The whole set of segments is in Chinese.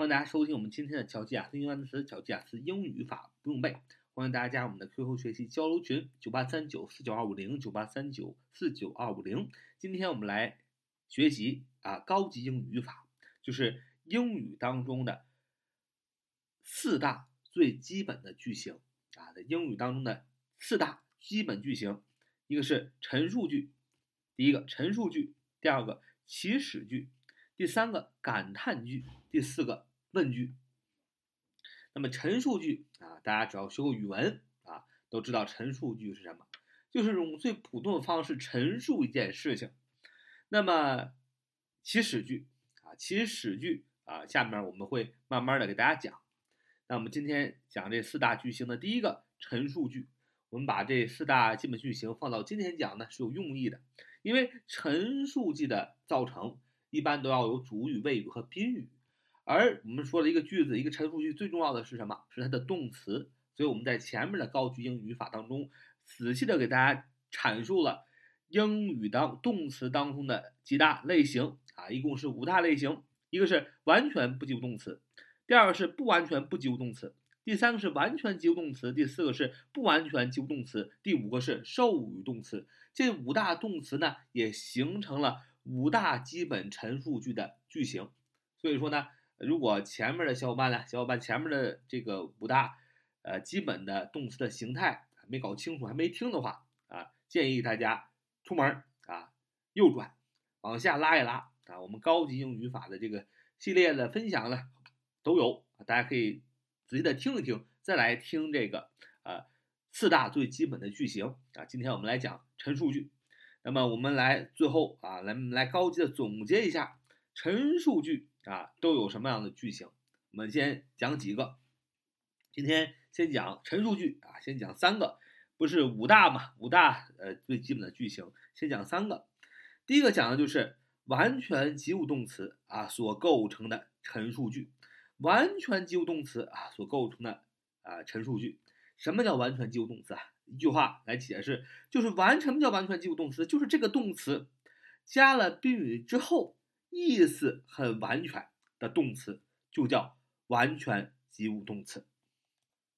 欢迎大家收听我们今天的巧记雅思英语单词、巧记雅思英语法不用背。欢迎大家加我们的 QQ 学习交流群：九八三九四九二五零九八三九四九二五零。今天我们来学习啊高级英语语法，就是英语当中的四大最基本的句型啊，在英语当中的四大基本句型，一个是陈述句，第一个陈述句，第二个祈使句。第三个感叹句，第四个问句。那么陈述句啊，大家只要学过语文啊，都知道陈述句是什么，就是用最普通的方式陈述一件事情。那么祈使句啊，祈使句啊，下面我们会慢慢的给大家讲。那我们今天讲这四大句型的第一个陈述句，我们把这四大基本句型放到今天讲呢是有用意的，因为陈述句的造成。一般都要有主语、谓语和宾语，而我们说的一个句子、一个陈述句最重要的是什么？是它的动词。所以我们在前面的高级英语语法当中，仔细的给大家阐述了英语当动词当中的几大类型啊，一共是五大类型。一个是完全不及物动词，第二个是不完全不及物动词，第三个是完全及物动词，第四个是不完全及物动词，第五个是授予动词。这五大动词呢，也形成了。五大基本陈述句的句型，所以说呢，如果前面的小伙伴呢，小伙伴前面的这个五大呃基本的动词的形态没搞清楚，还没听的话啊，建议大家出门啊右转，往下拉一拉啊，我们高级英语法的这个系列的分享呢都有，大家可以仔细的听一听，再来听这个呃四大最基本的句型啊。今天我们来讲陈述句。那么我们来最后啊，来来高级的总结一下陈述句啊都有什么样的句型？我们先讲几个。今天先讲陈述句啊，先讲三个，不是五大嘛？五大呃最基本的句型，先讲三个。第一个讲的就是完全及物动词啊所构成的陈述句，完全及物动词啊所构成的啊陈述句。什么叫完全及物动词啊？一句话来解释，就是完什么叫完全及物动词？就是这个动词加了宾语之后，意思很完全的动词，就叫完全及物动词。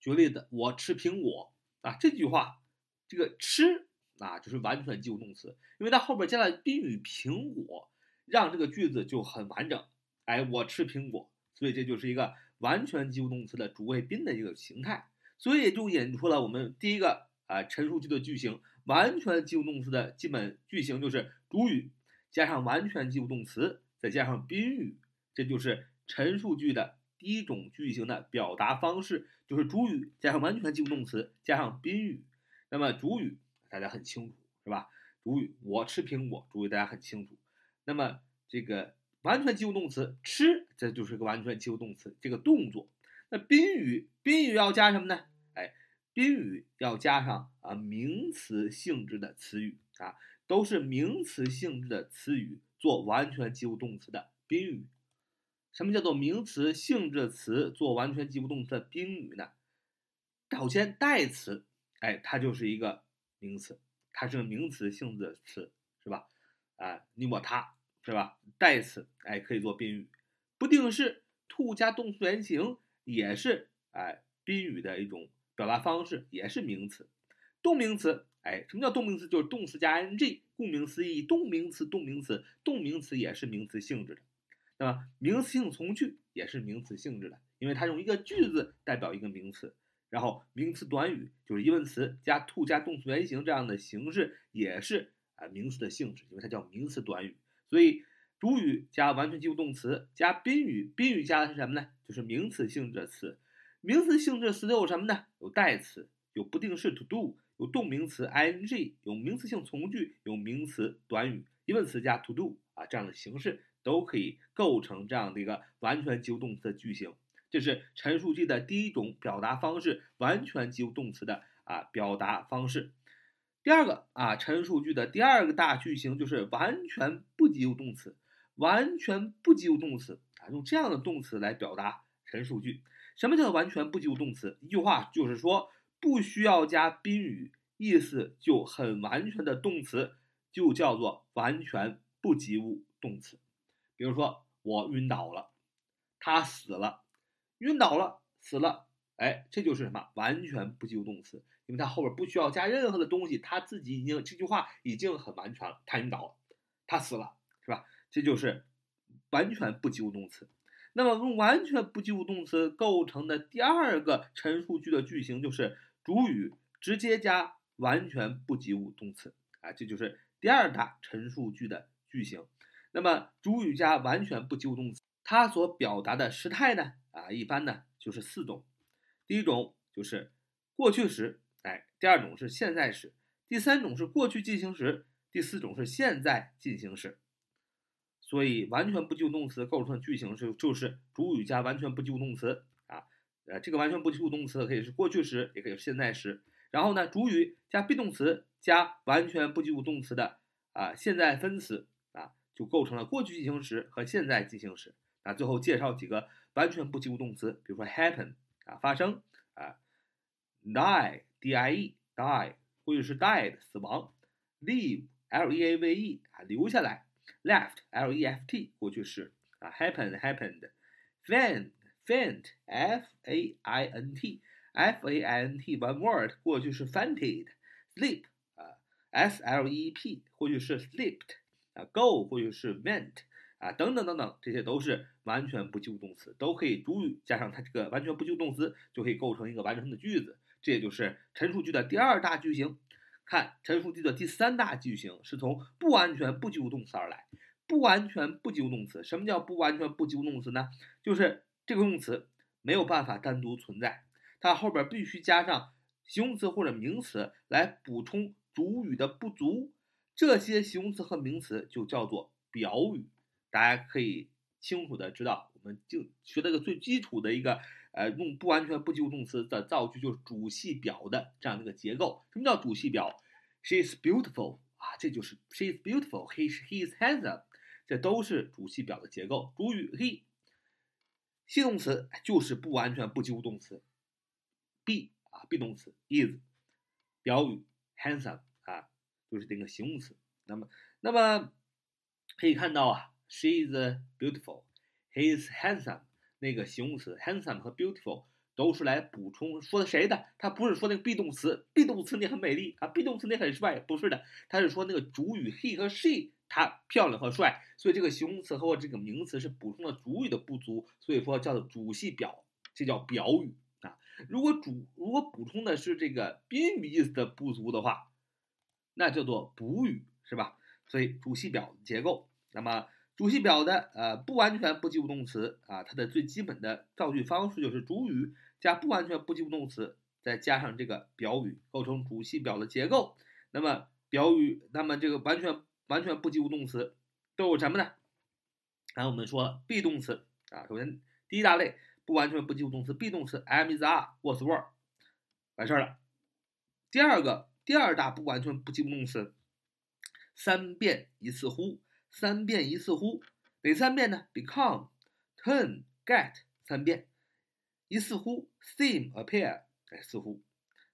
举个例子，我吃苹果啊，这句话这个吃啊，就是完全及物动词，因为它后边加了宾语苹果，让这个句子就很完整。哎，我吃苹果，所以这就是一个完全及物动词的主谓宾的一个形态，所以就引出了我们第一个。啊，陈述句的句型，完全及物动词的基本句型就是主语加上完全及物动词，再加上宾语，这就是陈述句的第一种句型的表达方式，就是主语加上完全及物动词加上宾语。那么主语大家很清楚是吧？主语我吃苹果，主语大家很清楚。那么这个完全及物动词吃，这就是个完全及物动词这个动作。那宾语，宾语要加什么呢？哎宾语要加上啊名词性质的词语啊，都是名词性质的词语做完全及物动词的宾语。什么叫做名词性质词做完全及物动词的宾语呢？首先代词，哎，它就是一个名词，它是个名词性质的词，是吧？啊，你我他是吧？代词，哎，可以做宾语。不定式 to 加动词原形也是哎宾语的一种。表达方式也是名词，动名词，哎，什么叫动名词？就是动词加 ing，顾名思义，动名词，动名词，动名词也是名词性质的。那么名词性从句也是名词性质的，因为它用一个句子代表一个名词。然后名词短语就是疑问词加 to 加动词原形这样的形式也是啊名词的性质，因为它叫名词短语。所以主语加完全及物动词加宾语，宾语加的是什么呢？就是名词性质的词。名词性质词都有什么呢？有代词，有不定式 to do，有动名词 ing，有名词性从句，有名词短语，疑问词加 to do 啊，这样的形式都可以构成这样的一个完全及物动词的句型。这是陈述句的第一种表达方式，完全及物动词的啊表达方式。第二个啊，陈述句的第二个大句型就是完全不及物动词，完全不及物动词啊，用这样的动词来表达陈述句。什么叫做完全不及物动词？一句话就是说，不需要加宾语，意思就很完全的动词，就叫做完全不及物动词。比如说，我晕倒了，他死了，晕倒了，死了。哎，这就是什么？完全不及物动词，因为它后边不需要加任何的东西，他自己已经这句话已经很完全了。他晕倒了，他死了，是吧？这就是完全不及物动词。那么用完全不及物动词构成的第二个陈述句的句型就是主语直接加完全不及物动词啊，这就是第二大陈述句的句型。那么主语加完全不及物动词，它所表达的时态呢？啊，一般呢就是四种。第一种就是过去时，哎，第二种是现在时，第三种是过去进行时，第四种是现在进行时。所以，完全不及物动词构成的句型是就是主语加完全不及物动词，呃，这个完全不及物动词可以是过去时，也可以是现在时。然后呢，主语加 be 动词加完全不及物动词的啊现在分词啊，就构成了过去进行时和现在进行时。那最后介绍几个完全不及物动词，比如说 happen 啊发生啊，die d i e die 过去式 died 死亡，leave l e a v e 啊留下来。left l e f t 过去式啊，happen happened，faint faint f a i n t f a i n t one word 过去式 fainted，sleep 啊 s l e p 过去式 slept 啊，go 过去式 went 啊等等等等，这些都是完全不及物动词，都可以主语加上它这个完全不及物动词，就可以构成一个完整的句子。这也就是陈述句的第二大句型。看陈述句的第三大句型是从不完全不及物动词而来。不完全不及物动词，什么叫不完全不及物动词呢？就是这个动词没有办法单独存在，它后边必须加上形容词或者名词来补充主语的不足。这些形容词和名词就叫做表语。大家可以清楚的知道，我们就学了个最基础的一个呃用不完全不及物动词的造句，就是主系表的这样的一个结构。什么叫主系表？She is beautiful 啊，这就是 She is beautiful he she is handsome. 这都是主系表的结构。主语 he，系动词就是不完全不及物动词。be 啊，be 动词 is，表语 handsome 啊，就是这个形容词。那么，那么可以看到啊，she is beautiful，he is handsome。那个形容词 handsome 和 beautiful 都是来补充说的谁的？他不是说那个 be 动词，be 动词你很美丽啊，be 动词你很帅，不是的，他是说那个主语 he 和 she。她漂亮和帅，所以这个形容词和这个名词是补充了主语的不足，所以说叫做主系表，这叫表语啊。如果主如果补充的是这个宾语意思的不足的话，那叫做补语，是吧？所以主系表结构，那么主系表的呃不完全不及物动词啊，它的最基本的造句方式就是主语加不完全不及物动词，再加上这个表语，构成主系表的结构。那么表语，那么这个完全。完全不及物动词都有什么呢？刚才我们说了，be 动词啊，首先第一大类不完全不及物动词，be 动词，am is are was were，完事儿了。第二个第二大不完全不及物动词，三变一次乎，三变一次乎，哪三变呢？become、turn、get 三变，一似乎，seem、appear，哎，似乎，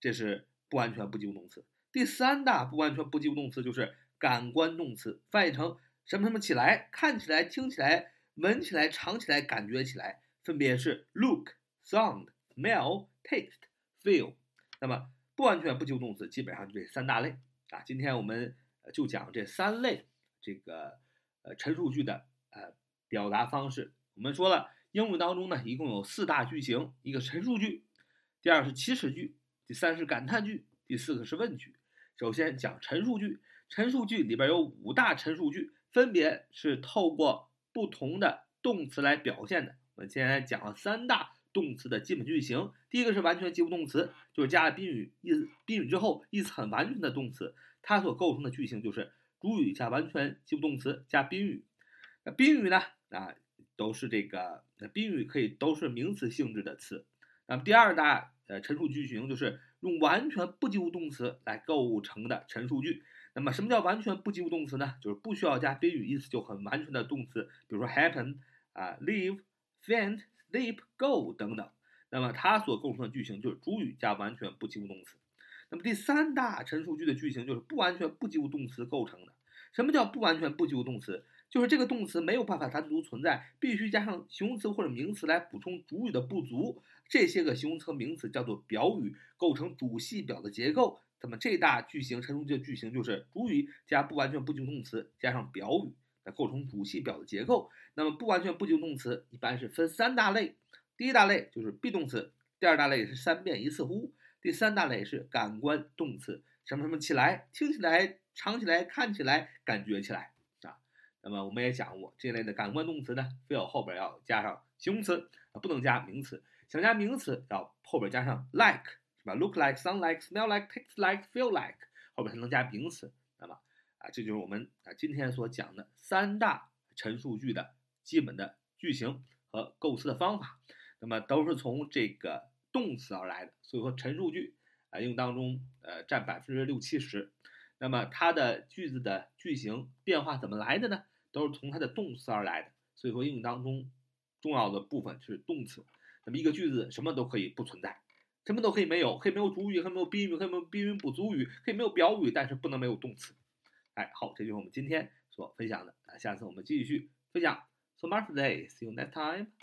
这是不完全不及物动词。第三大不完全不及物动词就是。感官动词翻译成什么什么起来，看起来，听起来，闻起来，尝起来，感觉起来，分别是 look、sound、smell、taste、feel。那么不完全不及物动词基本上就这三大类啊。今天我们就讲这三类这个呃陈述句的呃表达方式。我们说了，英语当中呢一共有四大句型，一个陈述句，第二是祈使句，第三是感叹句，第四个是问句。首先讲陈述句。陈述句里边有五大陈述句，分别是透过不同的动词来表现的。我们现在讲了三大动词的基本句型。第一个是完全及物动词，就是加了宾语意，宾语之后意思很完全的动词，它所构成的句型就是主语加完全及物动词加宾语。那宾语呢？啊，都是这个，那宾语可以都是名词性质的词。那么第二大呃陈述句型就是用完全不及物动词来构成的陈述句。那么，什么叫完全不及物动词呢？就是不需要加宾语，意思就很完全的动词，比如说 happen 啊，live、faint、sleep、go 等等。那么它所构成的句型就是主语加完全不及物动词。那么第三大陈述句的句型就是不完全不及物动词构成的。什么叫不完全不及物动词？就是这个动词没有办法单独存在，必须加上形容词或者名词来补充主语的不足。这些个形容词和名词叫做表语，构成主系表的结构。那么这大句型陈述句的句型就是主语加不完全不及物动词加上表语来构成主系表的结构。那么不完全不及物动词一般是分三大类，第一大类就是 be 动词，第二大类是三遍一次乎，第三大类是感官动词，什么什么起来，听起来，尝起来，看起来，感觉起来啊。那么我们也讲过这类的感官动词呢，非要后边要加上形容词，不能加名词。想加名词要后边加上 like 是吧？look like, sound like, smell like, taste like, feel like，后边才能加名词。那么啊，这就是我们啊今天所讲的三大陈述句的基本的句型和构思的方法。那么都是从这个动词而来的，所以说陈述句啊应用当中呃占百分之六七十。那么它的句子的句型变化怎么来的呢？都是从它的动词而来的。所以说应用当中重要的部分是动词。那么一个句子什么都可以不存在，什么都可以没有，可以没有主语，可以没有宾语，可以没有宾语补足语，可以没有表语，但是不能没有动词。哎，好，这就是我们今天所分享的。那下次我们继续分享。So much today. See you next time.